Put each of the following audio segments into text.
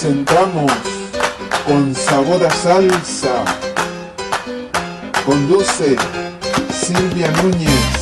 presentamos con sabor a salsa. Conduce Silvia Núñez.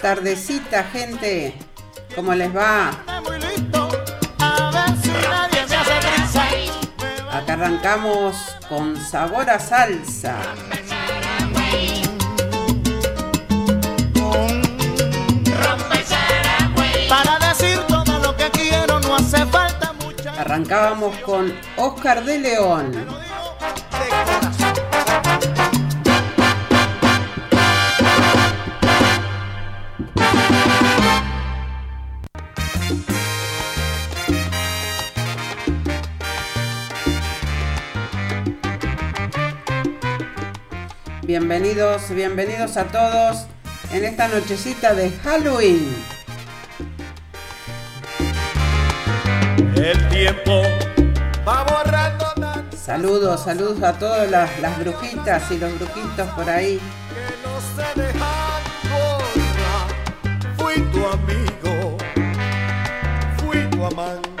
Tardecita, gente. ¿Cómo les va? Acá arrancamos con sabor a salsa. Para decir todo lo que quiero no hace falta mucha. Arrancábamos con Oscar de León. Bienvenidos, bienvenidos a todos en esta nochecita de Halloween. El tiempo va borrando Saludos, saludos a todas las, las, brujitas y los brujitos por ahí. Que no se dejan Fui tu amigo, fui tu amante.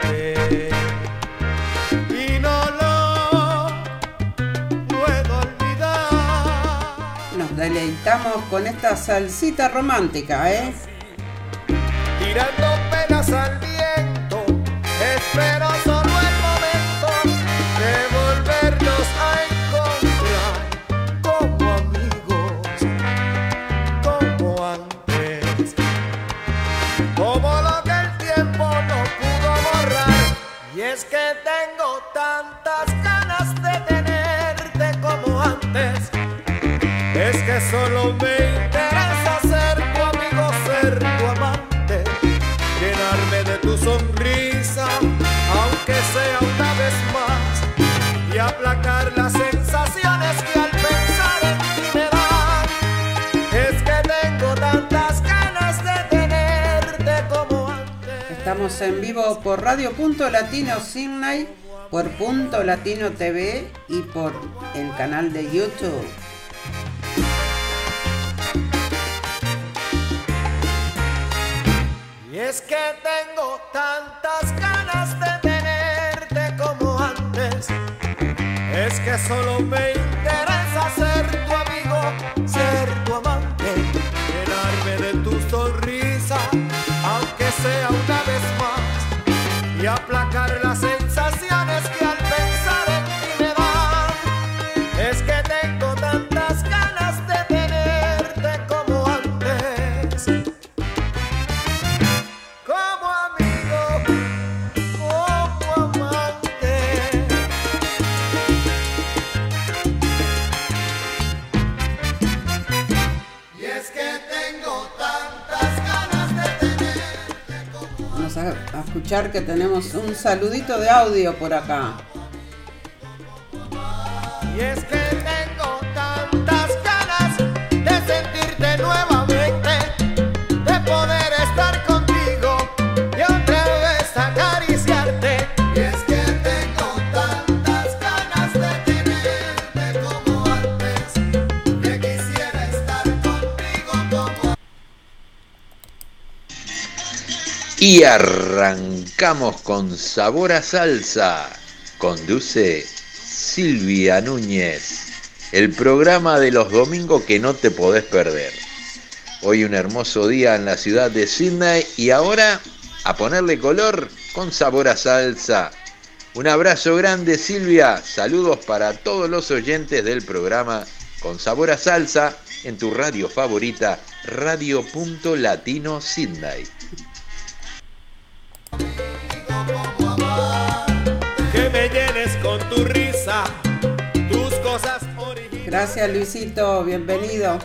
Con esta salsita romántica, ¿eh? Tirando penas al viento, espero Estamos en vivo por Radio Punto Latino Sydney, por Punto Latino TV y por el canal de YouTube. Y es que tengo tantas ganas de tenerte como antes. Es que solo me que tenemos un saludito de audio por acá. Y arrancamos con sabor a salsa. Conduce Silvia Núñez. El programa de los domingos que no te podés perder. Hoy un hermoso día en la ciudad de Sydney y ahora a ponerle color con sabor a salsa. Un abrazo grande Silvia. Saludos para todos los oyentes del programa con sabor a salsa en tu radio favorita, Radio Punto Latino Sydney. Gracias Luisito, bienvenido.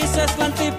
risas cuanto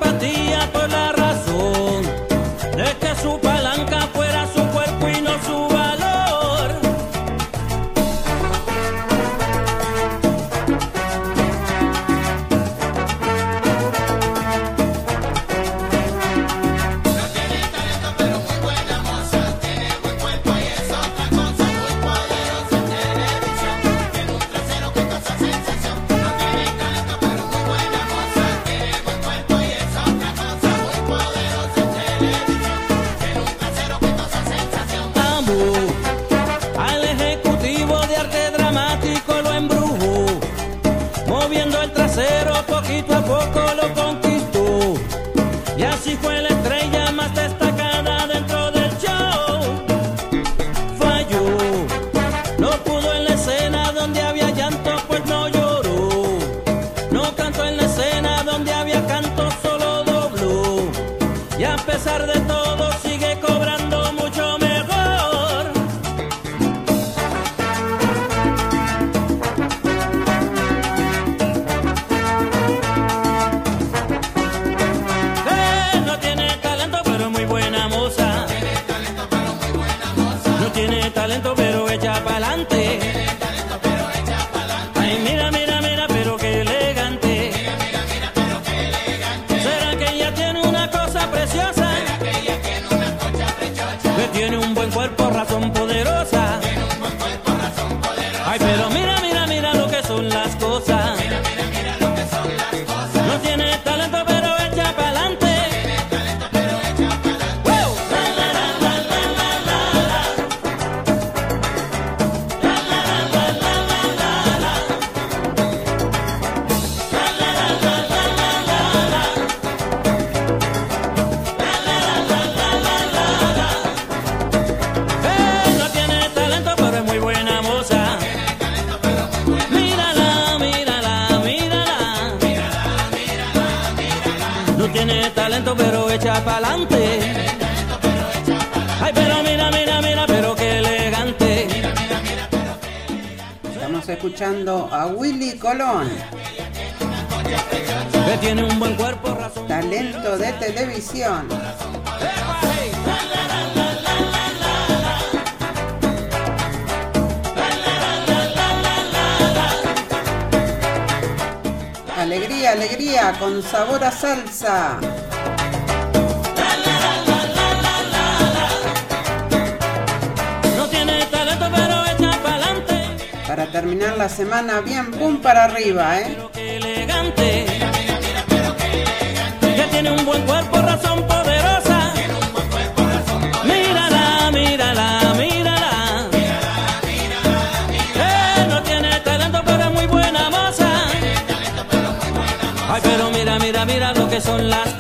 a Willy Colón. Que tiene un buen cuerpo, Talento de televisión. Alegría, alegría, con sabor a salsa. Terminar la semana bien pum para arriba, ¿eh? elegante, que tiene un buen cuerpo, razón poderosa. Mírala, mírala, mírala. Eh, no tiene talento, pero es muy buena moza. Ay, pero mira, mira, mira lo que son las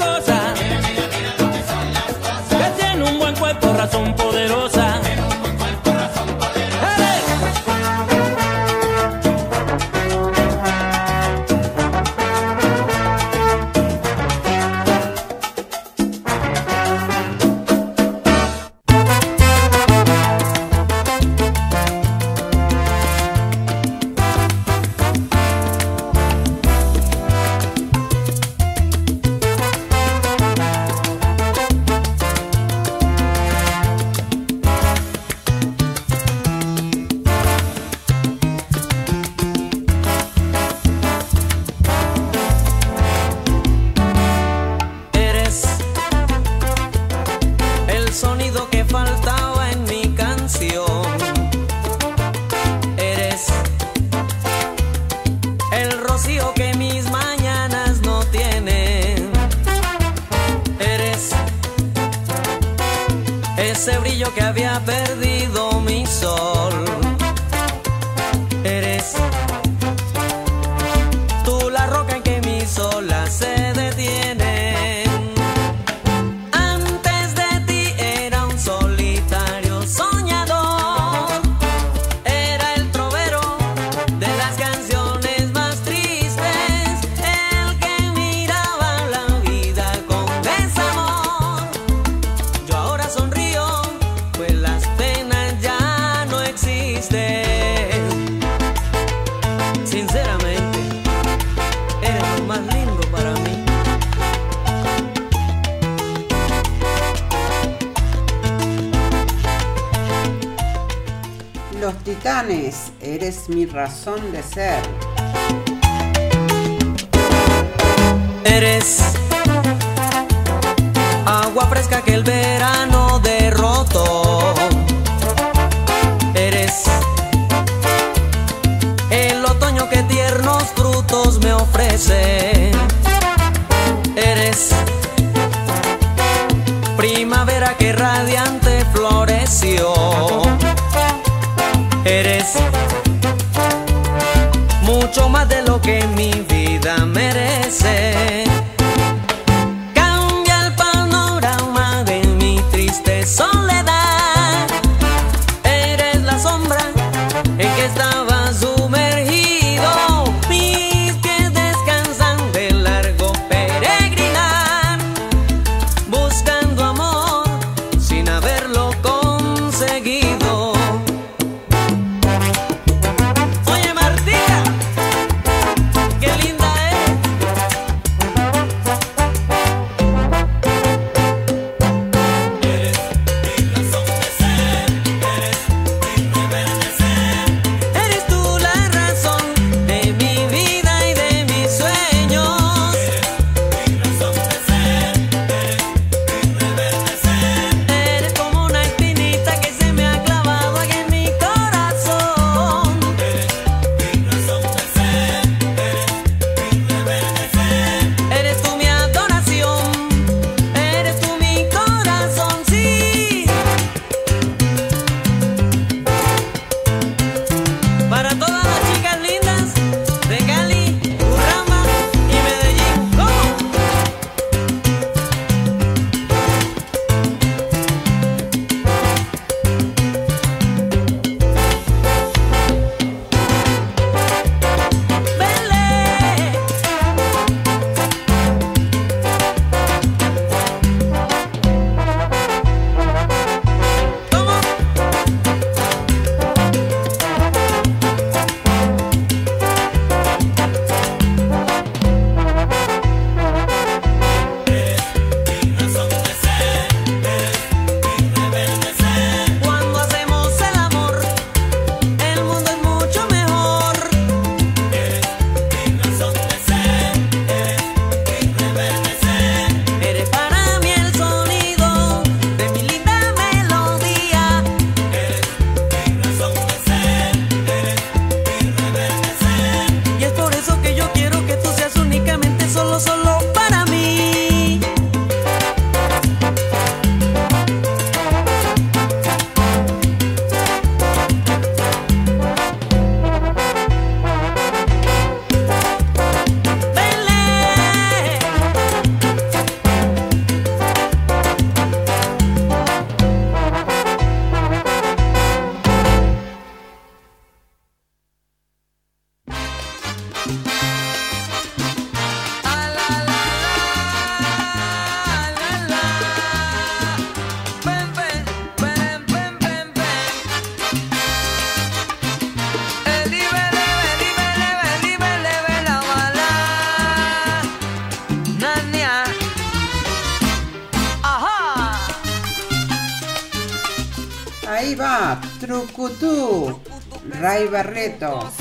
Ray Barreto.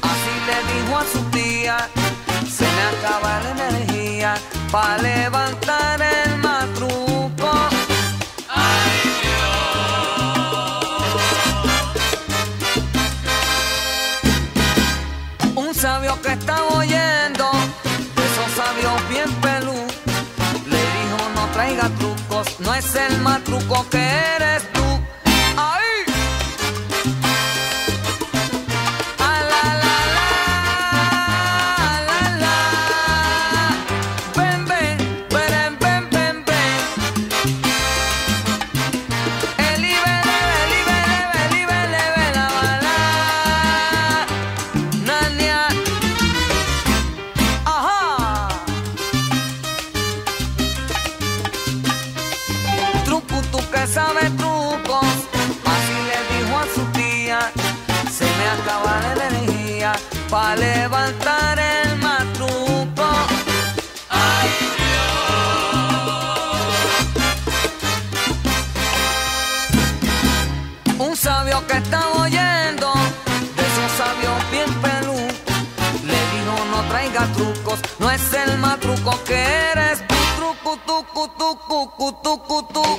Así le dijo a su tía, se me acaba la energía para levantar el matruco. ¡Ay, Dios! Un sabio que estaba oyendo, esos sabios bien pelú, le dijo no traiga trucos, no es el matruco que eres tú. trucos, no es el matruco que eres. Tu, truco, tu, tu, tu, tu, tu, tu, tu.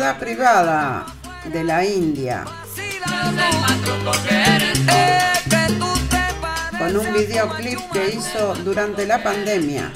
privada de la India. Con un videoclip que hizo durante la pandemia.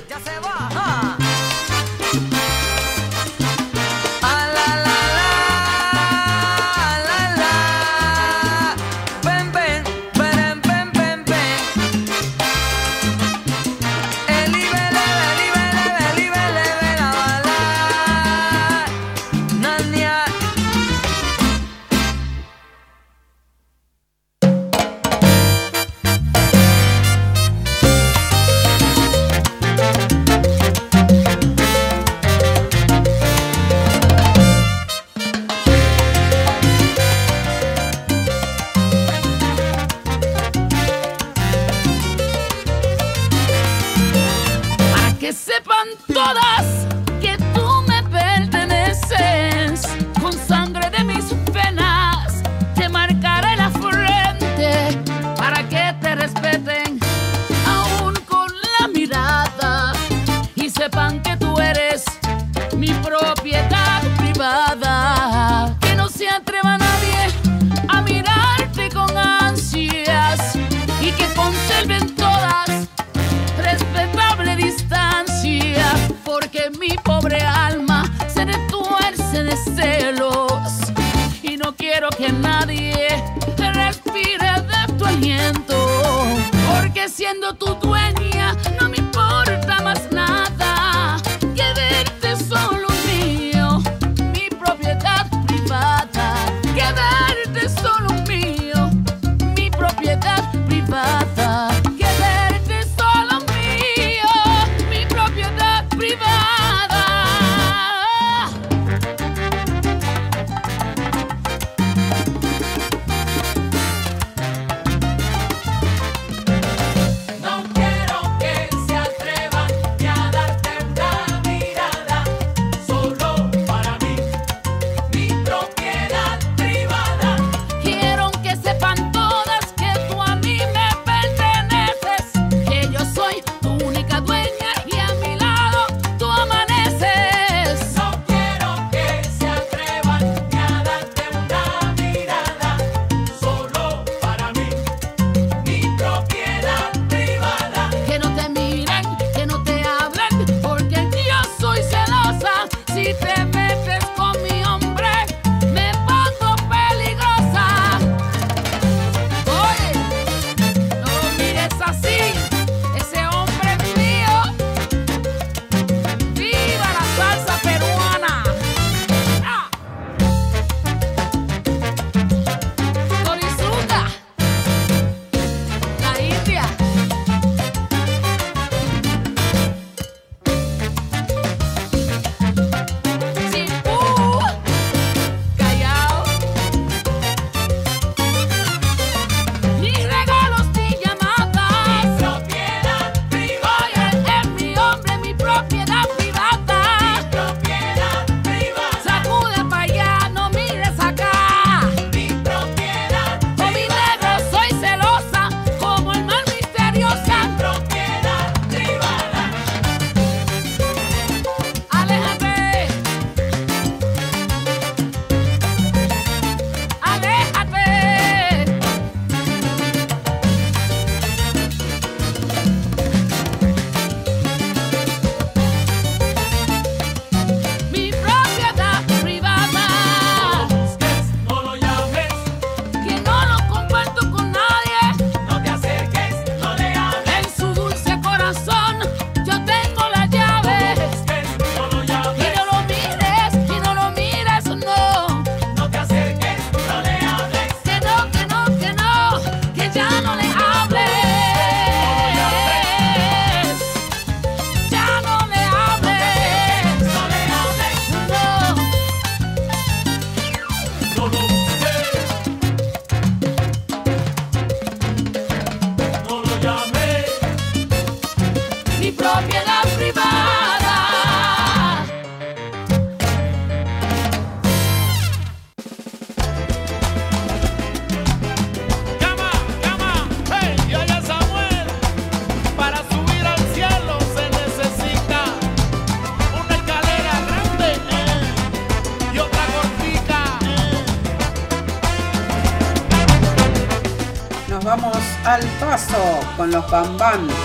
de celos. Y no quiero que nadie respire de tu aliento. Porque siendo tu dueña no me importa más nada que verte solo mío, mi propiedad privada. Que verte solo mío, mi propiedad privada. Con los bambán.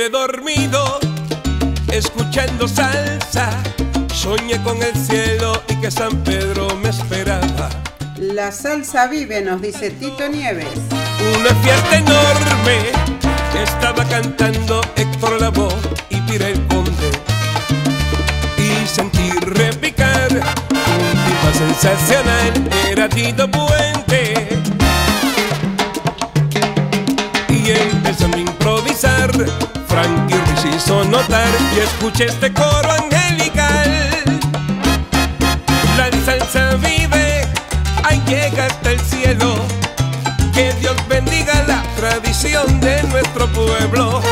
quedé dormido escuchando salsa. Soñé con el cielo y que San Pedro me esperaba. La salsa vive, nos dice Tito Nieves. Una fiesta enorme estaba cantando Héctor Lavoe y Tirel el Conde. Y sentí repicar un tipo sensacional, era Tito Bueno. Frankie Ruiz hizo notar y escuché este coro angelical. La salsa vive al llegar hasta el cielo. Que Dios bendiga la tradición de nuestro pueblo.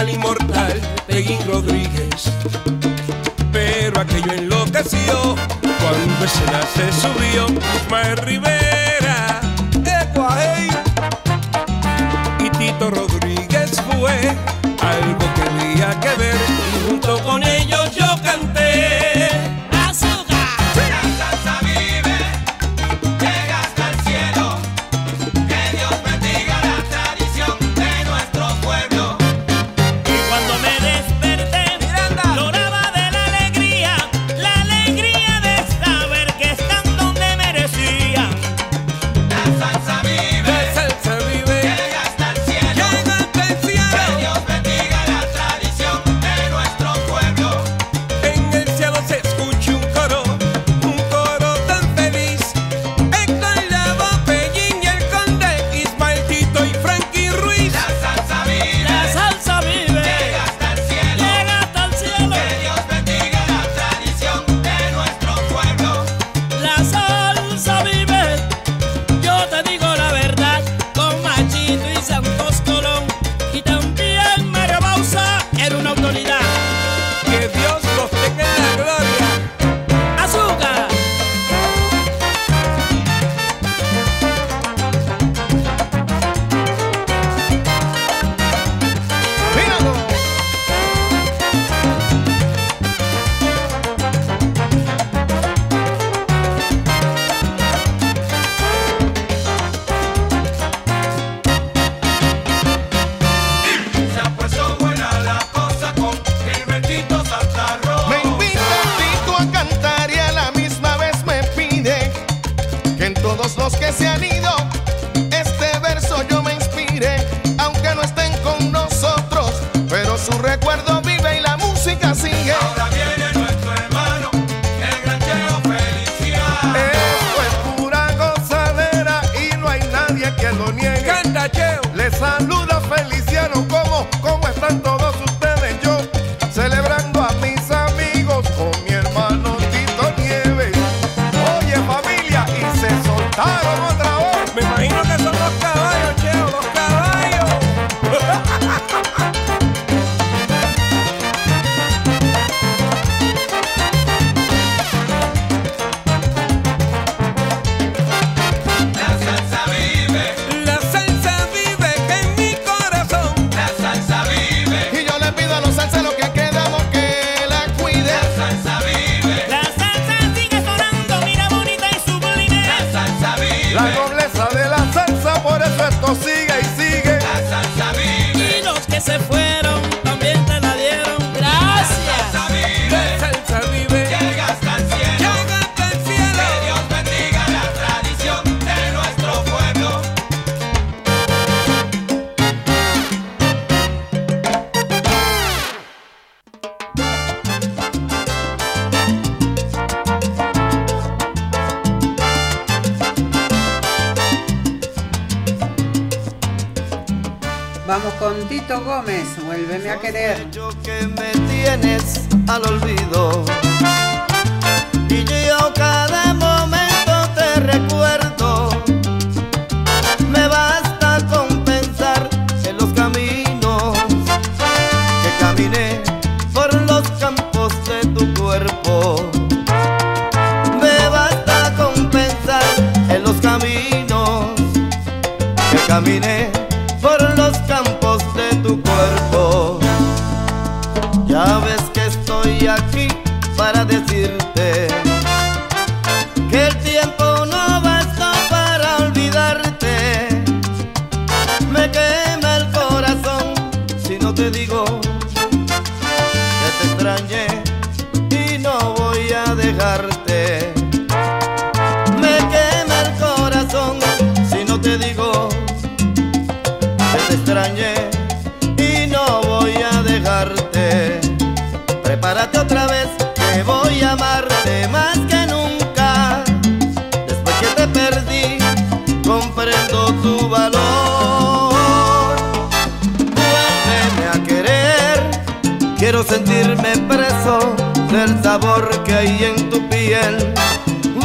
al inmortal Peguín Rodríguez. Pero aquello enloqueció cuando escena se subió Mar Rivera, Ecuaje y Tito Rodríguez fue algo que había que ver junto con él.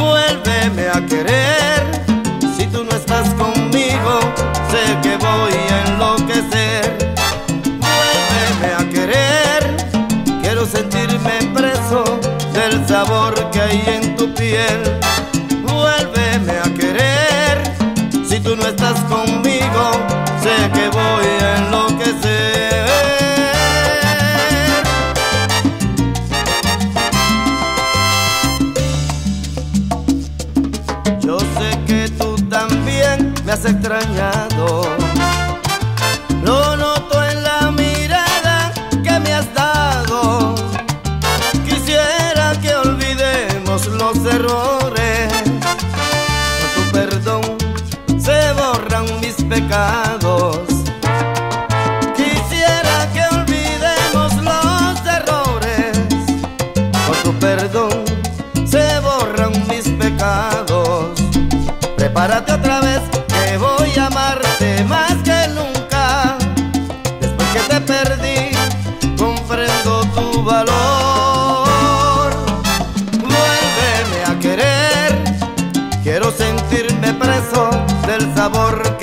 Vuélveme a querer, si tú no estás conmigo, sé que voy a enloquecer. Vuélveme a querer, quiero sentirme preso del sabor que hay en tu piel. Vuélveme a querer, si tú no estás conmigo, Prepárate otra vez que voy a amarte más que nunca. Después que te perdí, comprendo tu valor. Vuélveme a querer, quiero sentirme preso del sabor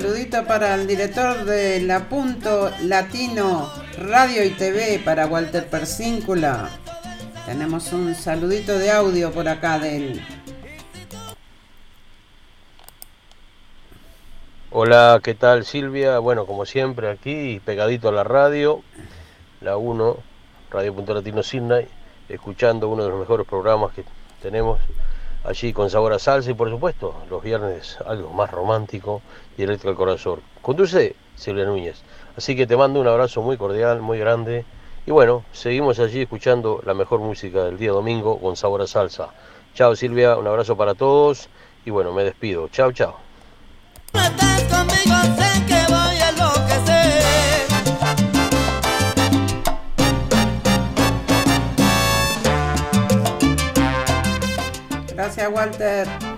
saludito para el director de La Punto Latino Radio y TV para Walter Persíncula. Tenemos un saludito de audio por acá de él. Hola, ¿qué tal Silvia? Bueno, como siempre aquí, pegadito a la radio, la 1, Radio Punto Latino Sydney, escuchando uno de los mejores programas que tenemos allí con sabor a salsa y por supuesto los viernes algo más romántico, directo al corazón. Conduce Silvia Núñez. Así que te mando un abrazo muy cordial, muy grande. Y bueno, seguimos allí escuchando la mejor música del día domingo con sabor a salsa. Chao Silvia, un abrazo para todos y bueno, me despido. Chao, chao. Gracias Walter.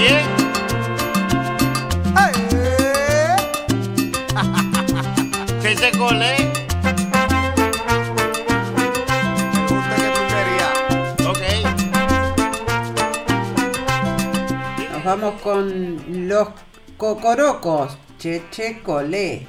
bien. ¿Qué colé? Me gusta que tú querías. Ok. Nos vamos con los cocorocos. Cheche colé.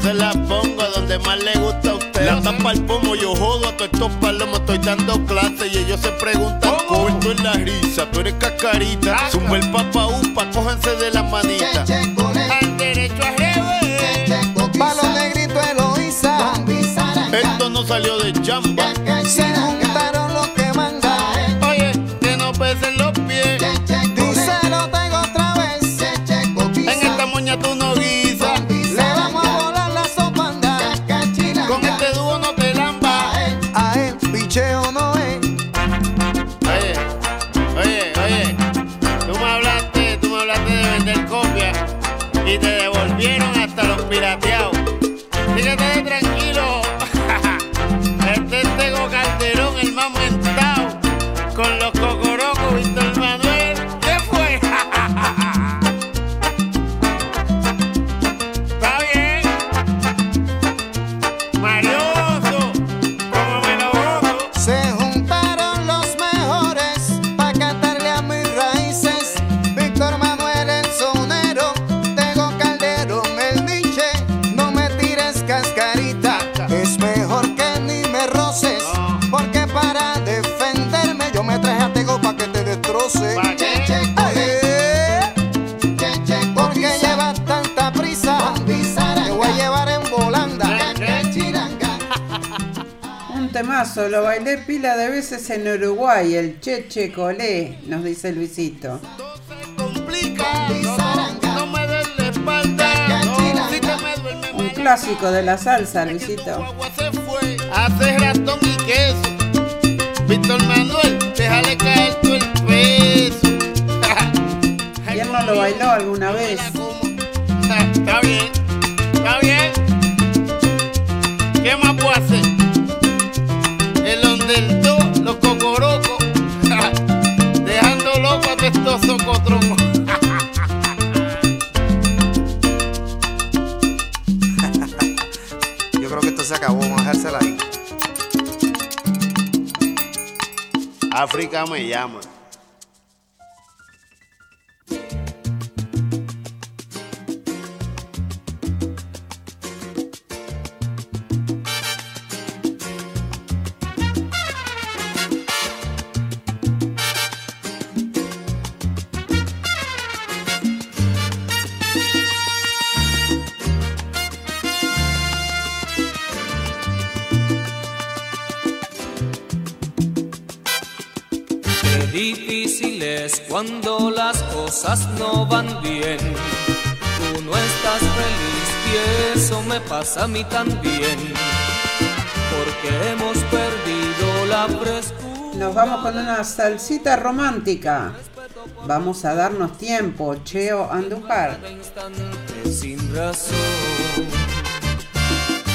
se la pongo a donde más le gusta a usted. La tapa al pomo, yo jodo a todos estos palomos, estoy dando clases y ellos se preguntan, ¿cómo tú en la risa? Tú eres cascarita intercopia y te devolvieron lo bailé pila de veces en Uruguay, el Cheche Colé, nos dice Luisito. Un clásico de la salsa, Luisito. Hace. Víctor Manuel, déjale caer tu peso. ¿Quién no lo bailó alguna vez? taimaka mai yama difícil es cuando las cosas no van bien. Tú no estás feliz y eso me pasa a mí también, porque hemos perdido la frescura. Nos vamos con una salsita romántica. Vamos a darnos tiempo, Cheo Andújar. Sin razón.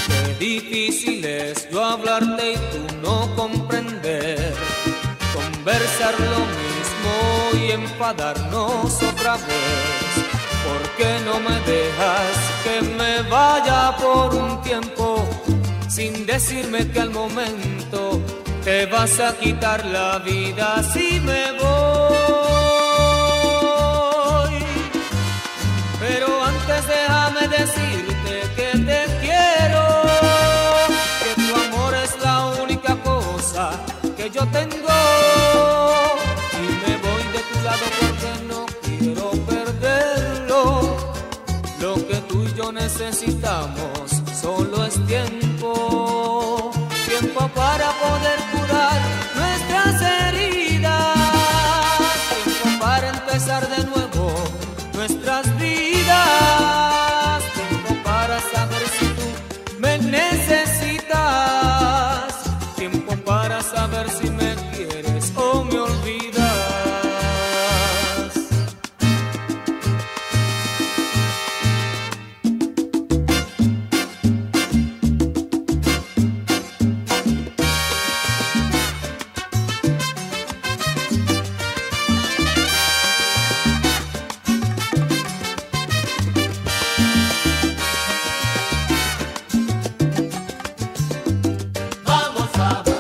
Qué difícil es yo hablarte y tú no comprender conversar lo mismo y enfadarnos otra vez. ¿Por qué no me dejas que me vaya por un tiempo sin decirme que al momento te vas a quitar la vida si me voy? tengo y me voy de tu lado porque no quiero perderlo. Lo que tú y yo necesitamos solo es tiempo, tiempo para poder. Baba.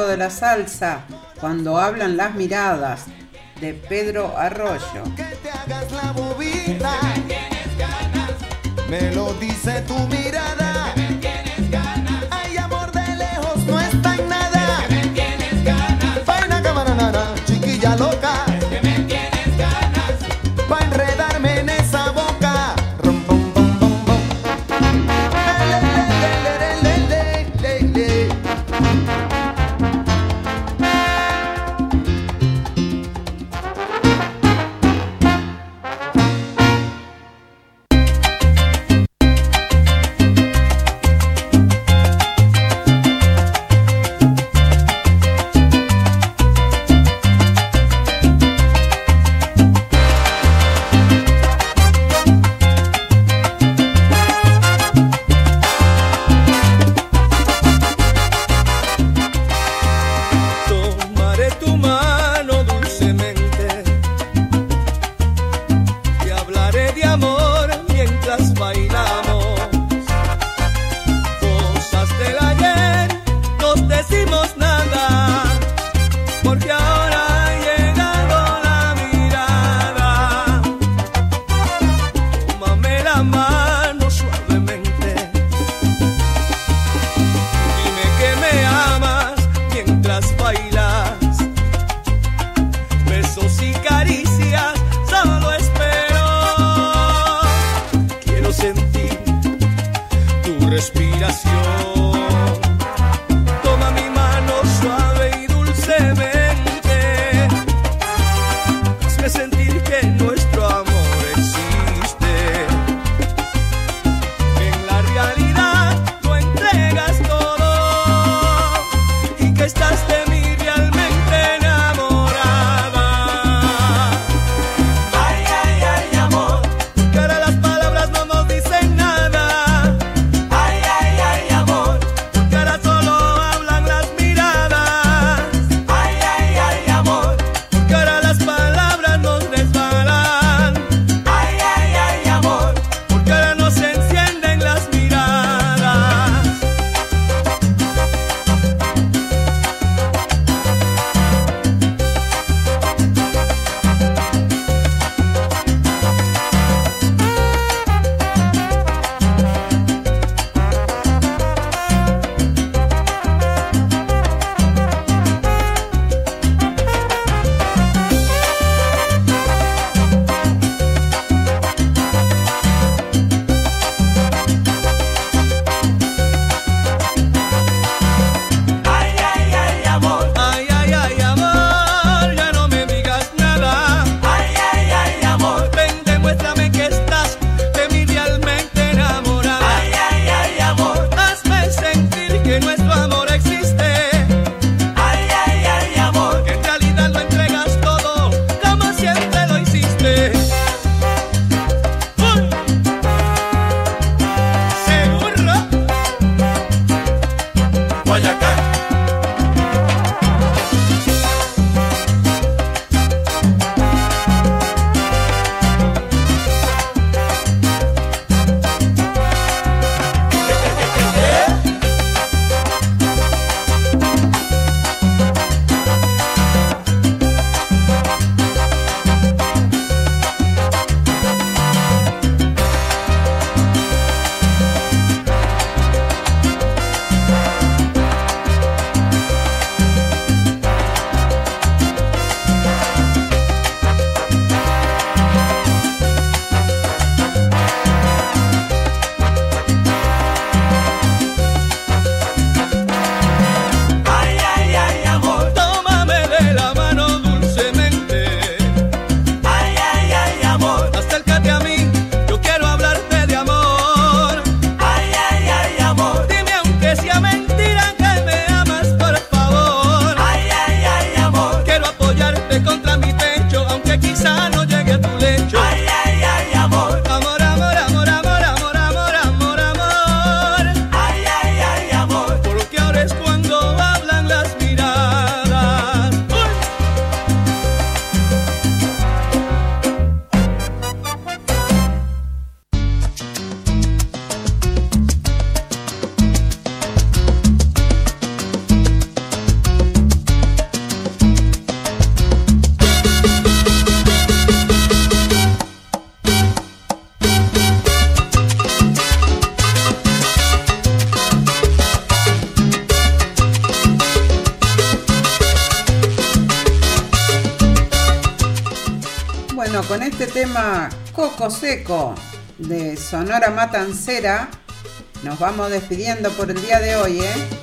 de la salsa, Cuando hablan las miradas, de Pedro Arroyo. Que te hagas la. Seco de Sonora Matancera. Nos vamos despidiendo por el día de hoy. ¿eh?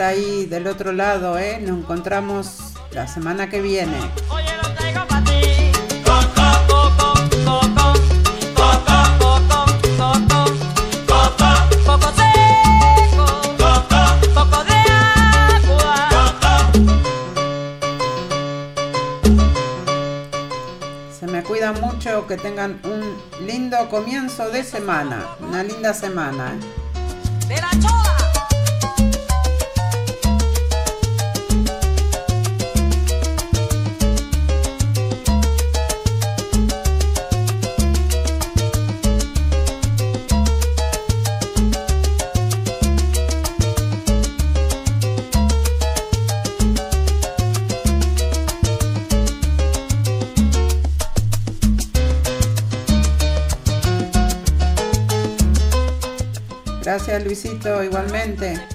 ahí del otro lado, ¿eh? Nos encontramos la semana que viene. se me cuida mucho, que tengan un lindo comienzo de semana, una linda semana. ¿eh? igualmente.